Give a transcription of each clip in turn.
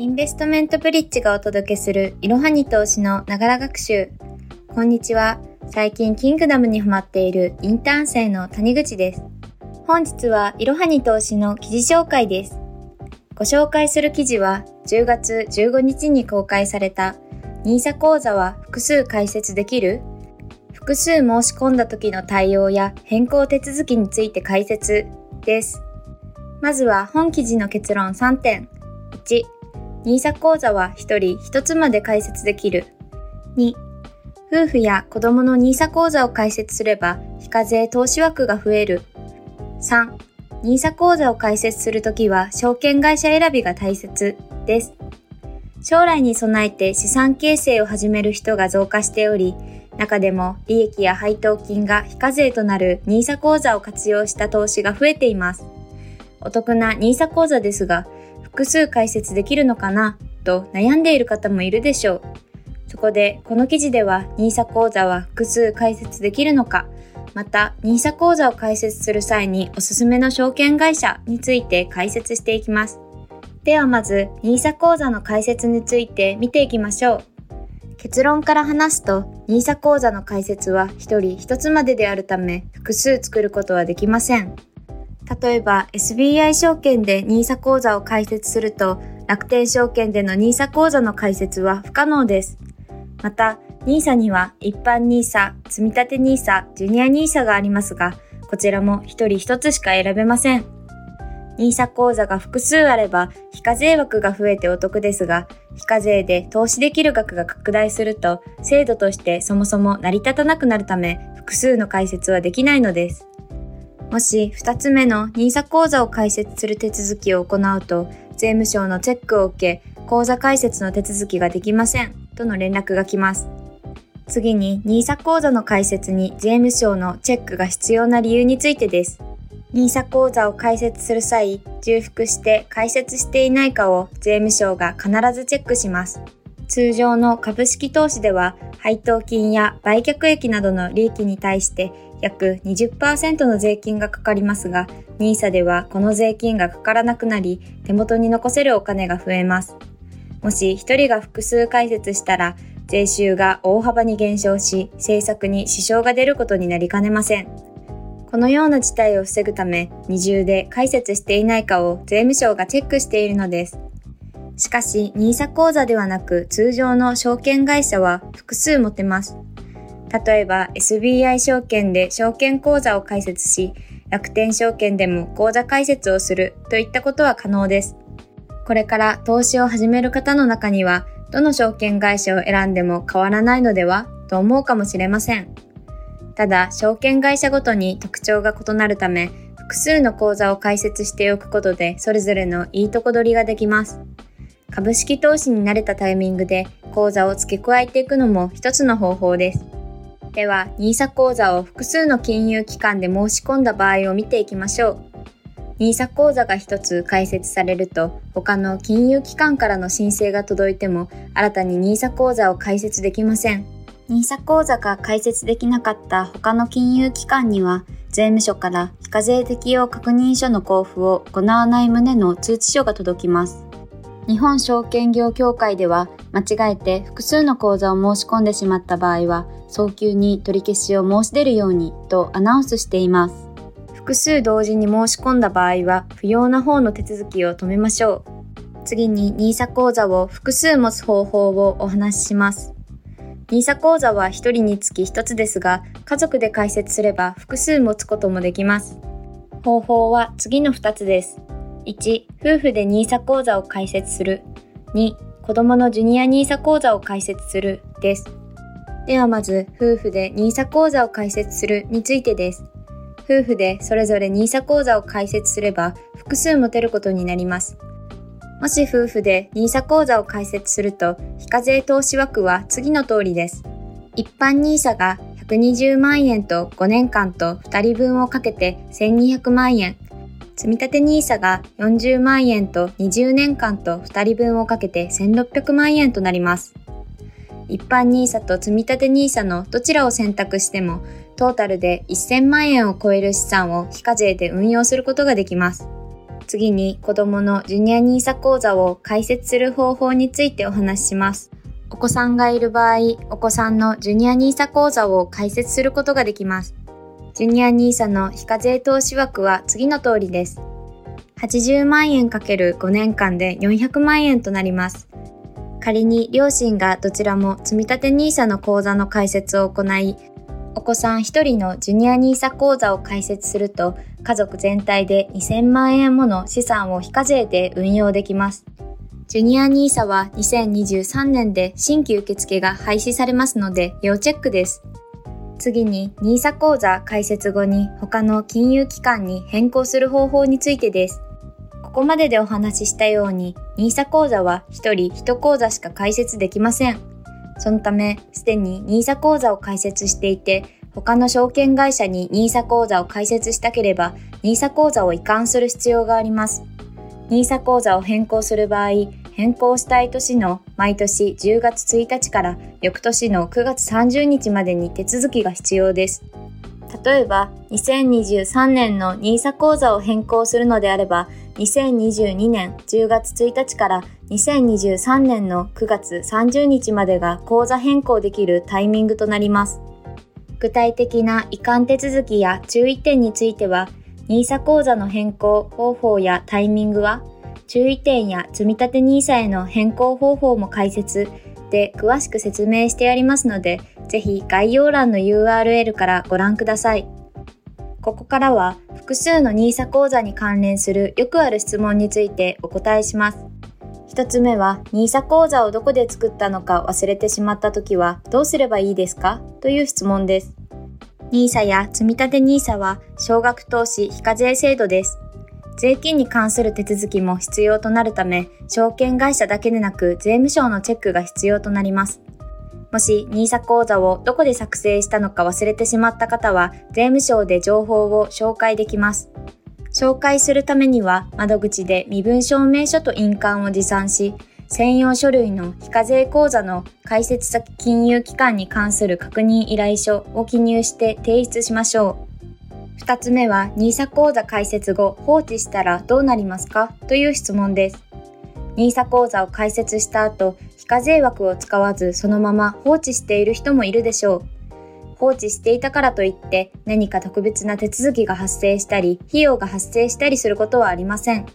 インベストメントブリッジがお届けするいろはに投資のながら学習。こんにちは。最近キングダムにハマっているインターン生の谷口です。本日はいろはに投資の記事紹介です。ご紹介する記事は10月15日に公開された NISA 講座は複数解説できる複数申し込んだ時の対応や変更手続きについて解説です。まずは本記事の結論3点。1、NISA 講座は1人1つまで開設できる。2、夫婦や子供の NISA 講座を開設すれば非課税投資枠が増える。3、NISA 講座を開設するときは証券会社選びが大切です。将来に備えて資産形成を始める人が増加しており、中でも利益や配当金が非課税となる NISA 講座を活用した投資が増えています。お得な NISA 講座ですが、複数解説できるのかな？と悩んでいる方もいるでしょう。そこでこの記事では NISA 講座は複数解説できるのか、また NISA 講座を開設する際におすすめの証券会社について解説していきます。ではまず NISA 講座の解説について見ていきましょう。結論から話すと NISA 講座の開設は1人1つまでであるため複数作ることはできません。例えば SBI 証券で NISA 講座を開設すると楽天証券での NISA 講座の開設は不可能です。また NISA には一般 NISA、積立 NISA、ジュニア NISA がありますが、こちらも一人一つしか選べません。NISA 講座が複数あれば非課税枠が増えてお得ですが、非課税で投資できる額が拡大すると制度としてそもそも成り立たなくなるため複数の開設はできないのです。もし2つ目の NISA 口座を開設する手続きを行うと、税務署のチェックを受け、口座開設の手続きができませんとの連絡が来ます。次に NISA 口座の開設に税務署のチェックが必要な理由についてです。NISA 口座を開設する際、重複して開設していないかを税務署が必ずチェックします。通常の株式投資では配当金や売却益などの利益に対して約20%の税金がかかりますが、NISA ではこの税金がかからなくなり、手元に残せるお金が増えます。もし1人が複数開設したら、税収が大幅に減少し、政策に支障が出ることになりかねません。このような事態を防ぐため、二重で開設していないかを税務省がチェックしているのです。しかし、NISA 口座ではなく通常の証券会社は複数持てます。例えば SBI 証券で証券口座を開設し、楽天証券でも口座開設をするといったことは可能です。これから投資を始める方の中には、どの証券会社を選んでも変わらないのではと思うかもしれません。ただ、証券会社ごとに特徴が異なるため、複数の口座を開設しておくことで、それぞれのいいとこ取りができます。株式投資に慣れたタイミングで口座を付け加えていくのも一つの方法です。では、NISA 口座を複数の金融機関で申し込んだ場合を見ていきましょう。NISA 口座が一つ開設されると、他の金融機関からの申請が届いても、新たに NISA 口座を開設できません。NISA 口座が開設できなかった他の金融機関には、税務署から非課税適用確認書の交付を行わない旨の通知書が届きます。日本証券業協会では間違えて複数の口座を申し込んでしまった場合は早急に取り消しを申し出るようにとアナウンスしています。複数同時に申し込んだ場合は不要な方の手続きを止めましょう。次に NISA 口座を複数持つ方法をお話しします。NISA 口座は1人につき1つですが、家族で開設すれば複数持つこともできます。方法は次の2つです。1、夫婦で NISA 口座を開設する。2、子供のジュニア NISA 口座を開設するです。ではまず、夫婦で NISA 口座を開設するについてです。夫婦でそれぞれ NISA 口座を開設すれば複数持てることになります。もし夫婦で NISA 口座を開設すると、非課税投資枠は次の通りです。一般 NISA が120万円と5年間と2人分をかけて1200万円。積立 NISA が40万円と20年間と2人分をかけて1600万円となります。一般 NISA と積立 NISA のどちらを選択しても、トータルで1000万円を超える資産を非課税で運用することができます。次に子供のジュニア NISA 講座を開設する方法についてお話しします。お子さんがいる場合、お子さんのジュニア NISA 講座を開設することができます。ジュニア NISA の非課税投資枠は次の通りです。80万円 ×5 年間で400万円となります。仮に両親がどちらも積立 NISA の口座の開設を行い、お子さん1人のジュニア NISA 口座を開設すると、家族全体で2000万円もの資産を非課税で運用できます。ジュニア NISA は2023年で新規受付が廃止されますので要チェックです。次に NISA 口座開設後に他の金融機関に変更する方法についてです。ここまででお話ししたように NISA 口座は1人1口座しか開設できません。そのため、すでに NISA 口座を開設していて、他の証券会社に NISA 口座を開設したければ、NISA 口座を移管する必要があります。NISA 口座を変更する場合、変更したい年の毎年10月1日から翌年の9月30日までに手続きが必要です。例えば、2023年の NISA 口座を変更するのであれば、2022年10月1日から2023年の9月30日までが口座変更できるタイミングとなります。具体的な移管手続きや注意点については、NISA 口座の変更方法やタイミングは、注意点や積立 NISA への変更方法も解説で詳しく説明してありますので、ぜひ概要欄の URL からご覧ください。ここからは複数の NISA 講座に関連するよくある質問についてお答えします。一つ目は NISA 講座をどこで作ったのか忘れてしまった時はどうすればいいですか？という質問です。NISA や積立 NISA は少額投資非課税制度です。税金に関する手続きも必要となるため、証券会社だけでなく税務署のチェックが必要となります。もし NISA 講座をどこで作成したのか忘れてしまった方は、税務署で情報を紹介できます。紹介するためには、窓口で身分証明書と印鑑を持参し、専用書類の非課税口座の開設先金融機関に関する確認依頼書を記入して提出しましょう。二つ目は NISA 口座開設後放置したらどうなりますか？という質問です。NISA 口座を開設した後、非課税枠を使わずそのまま放置している人もいるでしょう。放置していたからといって何か特別な手続きが発生したり、費用が発生したりすることはありません。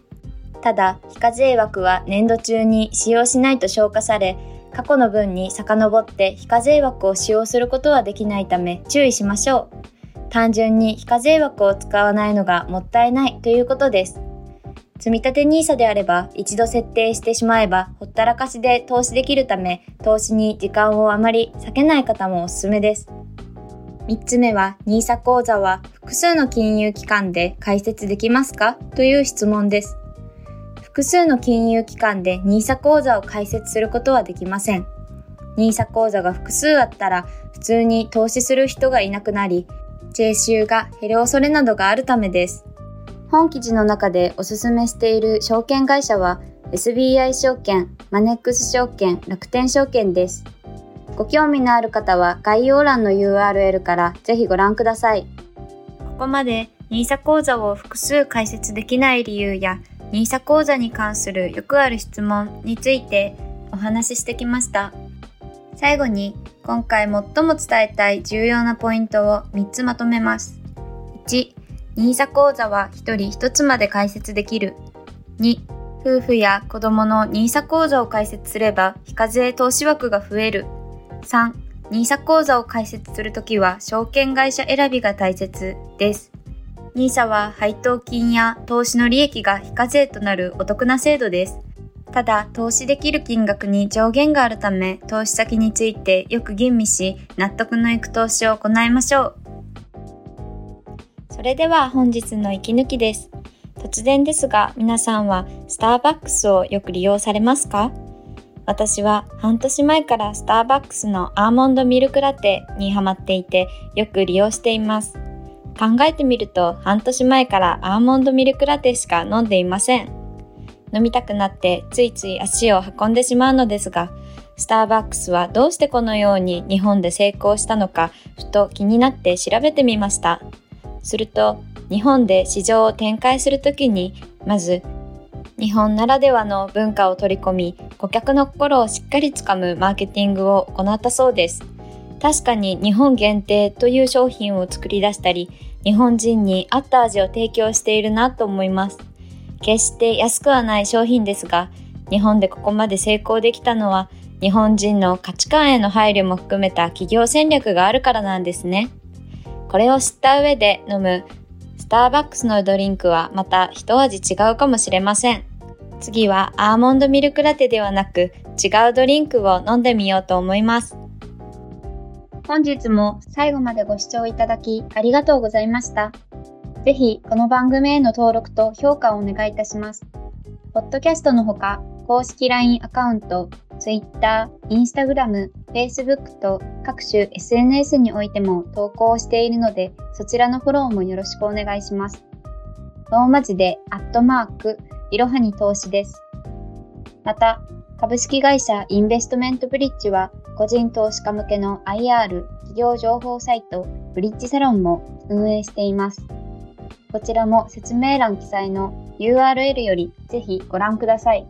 ただ、非課税枠は年度中に使用しないと消化され、過去の分に遡って非課税枠を使用することはできないため注意しましょう。単純に非課税枠を使わないのがもったいないということです。積立 NISA であれば一度設定してしまえばほったらかしで投資できるため投資に時間をあまり避けない方もおすすめです。3つ目は NISA 口座は複数の金融機関で開設できますか？という質問です。複数の金融機関で NISA 口座を開設することはできません。NISA 口座が複数あったら普通に投資する人がいなくなり、税収が減る恐れなどがあるためです。本記事の中でおすすめしている証券会社は SBI 証券、マネックス証券、楽天証券です。ご興味のある方は概要欄の URL からぜひご覧ください。ここまで NISA 講座を複数解説できない理由や NISA 講座に関するよくある質問についてお話ししてきました。最後に今回最も伝えたい重要なポイントを3つまとめます。1、NISA 口座は1人1つまで開設できる。2、夫婦や子供の NISA 口座を開設すれば非課税投資枠が増える。3、NISA 口座を開設するときは証券会社選びが大切です。NISA は配当金や投資の利益が非課税となるお得な制度です。ただ、投資できる金額に上限があるため、投資先についてよく吟味し、納得のいく投資を行いましょう。それでは本日の息抜きです。突然ですが、皆さんはスターバックスをよく利用されますか？私は半年前からスターバックスのアーモンドミルクラテにハマっていてよく利用しています。考えてみると半年前からアーモンドミルクラテしか飲んでいません。飲みたくなってついつい足を運んでしまうのですが、スターバックスはどうしてこのように日本で成功したのか、ふと気になって調べてみました。すると、日本で市場を展開するときに、まず日本ならではの文化を取り込み、顧客の心をしっかりつかむマーケティングを行ったそうです。確かに日本限定という商品を作り出したり、日本人に合った味を提供しているなと思います。決して安くはない商品ですが、日本でここまで成功できたのは、日本人の価値観への配慮も含めた企業戦略があるからなんですね。これを知った上で飲むスターバックスのドリンクはまた一味違うかもしれません。次はアーモンドミルクラテではなく違うドリンクを飲んでみようと思います。本日も最後までご視聴いただきありがとうございました。ぜひこの番組への登録と評価をお願いいたします。ポッドキャストのほか公式 LINE アカウント、Twitter、Instagram、Facebook と各種 SNS においても投稿しているので、そちらのフォローもよろしくお願いします。ローマ字で、アットマーク、いろはに投資です。また、株式会社インベストメントブリッジは、個人投資家向けの IR 企業情報サイト、ブリッジサロンも運営しています。こちらも説明欄記載の URL よりぜひご覧ください。